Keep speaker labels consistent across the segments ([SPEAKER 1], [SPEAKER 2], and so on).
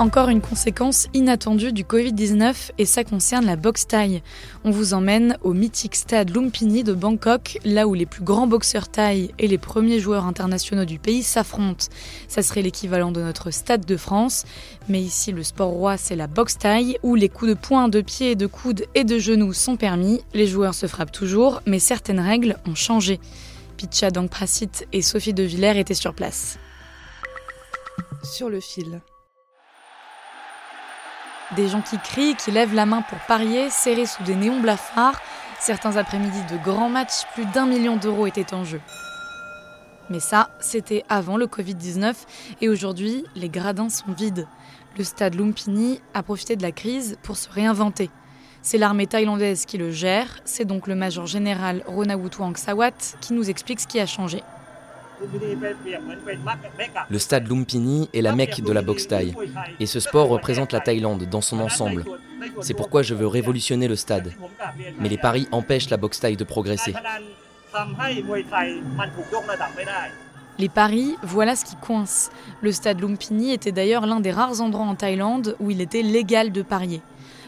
[SPEAKER 1] Encore une conséquence inattendue du Covid-19 et ça concerne la boxe thaï. On vous emmène au mythique stade Lumpini de Bangkok, là où les plus grands boxeurs thaï et les premiers joueurs internationaux du pays s'affrontent. Ça serait l'équivalent de notre stade de France, mais ici le sport roi c'est la boxe thaï où les coups de poing, de pied, de coude et de genoux sont permis. Les joueurs se frappent toujours, mais certaines règles ont changé. Picha Dangprasit et Sophie De Villers étaient sur place. Sur le fil. Des gens qui crient, qui lèvent la main pour parier, serrés sous des néons blafards. Certains après-midi de grands matchs, plus d'un million d'euros étaient en jeu. Mais ça, c'était avant le Covid-19 et aujourd'hui, les gradins sont vides. Le stade Lumpini a profité de la crise pour se réinventer. C'est l'armée thaïlandaise qui le gère, c'est donc le major général Ronawutuang Sawat qui nous explique ce qui a changé.
[SPEAKER 2] Le stade Lumpini est la mecque de la boxe thaï. Et ce sport représente la Thaïlande dans son ensemble. C'est pourquoi je veux révolutionner le stade. Mais les paris empêchent la boxe thaï de progresser.
[SPEAKER 1] Les paris, voilà ce qui coince. Le stade Lumpini était d'ailleurs l'un des rares endroits en Thaïlande où il était légal de parier.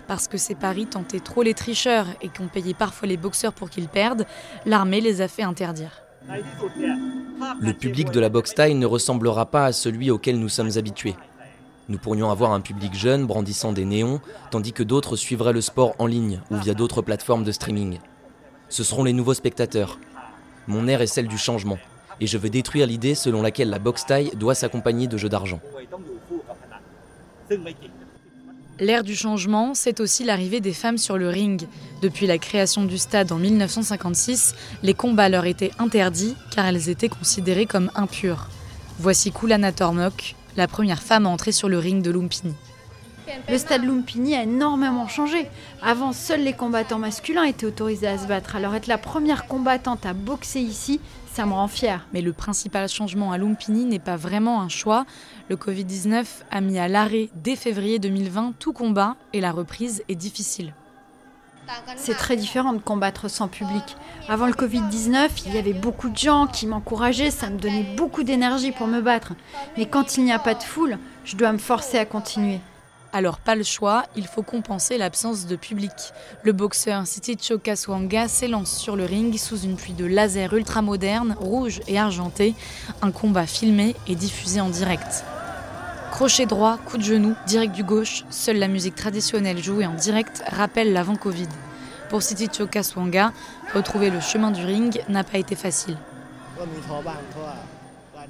[SPEAKER 1] Parce que ces paris tentaient trop les tricheurs et qu'on payait parfois les boxeurs pour qu'ils perdent, l'armée les a fait interdire.
[SPEAKER 2] Le public de la boxe thaï ne ressemblera pas à celui auquel nous sommes habitués. Nous pourrions avoir un public jeune brandissant des néons, tandis que d'autres suivraient le sport en ligne ou via d'autres plateformes de streaming. Ce seront les nouveaux spectateurs. Mon air est celle du changement, et je veux détruire l'idée selon laquelle la boxe thaï doit s'accompagner de jeux d'argent.
[SPEAKER 1] L'ère du changement, c'est aussi l'arrivée des femmes sur le ring. Depuis la création du stade en 1956, les combats leur étaient interdits car elles étaient considérées comme impures. Voici Kulana Tormok, la première femme à entrer sur le ring de Lumpini.
[SPEAKER 3] Le stade Lumpini a énormément changé. Avant, seuls les combattants masculins étaient autorisés à se battre. Alors être la première combattante à boxer ici, ça me rend fière.
[SPEAKER 1] Mais le principal changement à Lumpini n'est pas vraiment un choix. Le Covid-19 a mis à l'arrêt dès février 2020 tout combat et la reprise est difficile.
[SPEAKER 3] C'est très différent de combattre sans public. Avant le Covid-19, il y avait beaucoup de gens qui m'encourageaient, ça me donnait beaucoup d'énergie pour me battre. Mais quand il n'y a pas de foule, je dois me forcer à continuer.
[SPEAKER 1] Alors pas le choix, il faut compenser l'absence de public. Le boxeur Siticho Kaswanga s'élance sur le ring sous une pluie de lasers ultramodernes, rouges et argentés, un combat filmé et diffusé en direct. Crochet droit, coup de genou, direct du gauche, seule la musique traditionnelle jouée en direct rappelle l'avant-Covid. Pour Siticho Kaswanga, retrouver le chemin du ring n'a pas été facile.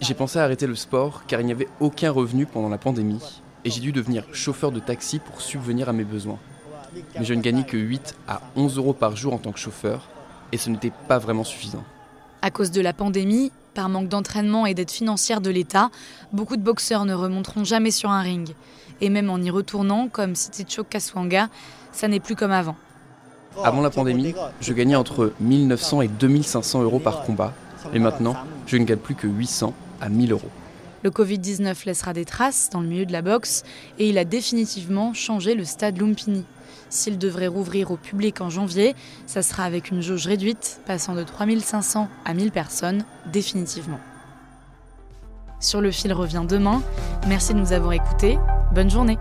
[SPEAKER 4] J'ai pensé à arrêter le sport car il n'y avait aucun revenu pendant la pandémie et j'ai dû devenir chauffeur de taxi pour subvenir à mes besoins. Mais je ne gagnais que 8 à 11 euros par jour en tant que chauffeur et ce n'était pas vraiment suffisant.
[SPEAKER 1] À cause de la pandémie, par manque d'entraînement et d'aide financière de l'État, beaucoup de boxeurs ne remonteront jamais sur un ring. Et même en y retournant, comme Siticho Kaswanga, ça n'est plus comme avant.
[SPEAKER 4] Avant la pandémie, je gagnais entre 1900 et 2500 euros par combat et maintenant, je ne gagne plus que 800 à 1000 euros.
[SPEAKER 1] Le Covid-19 laissera des traces dans le milieu de la boxe et il a définitivement changé le stade Lumpini. S'il devrait rouvrir au public en janvier, ça sera avec une jauge réduite, passant de 3500 à 1000 personnes, définitivement. Sur le fil revient demain. Merci de nous avoir écoutés. Bonne journée.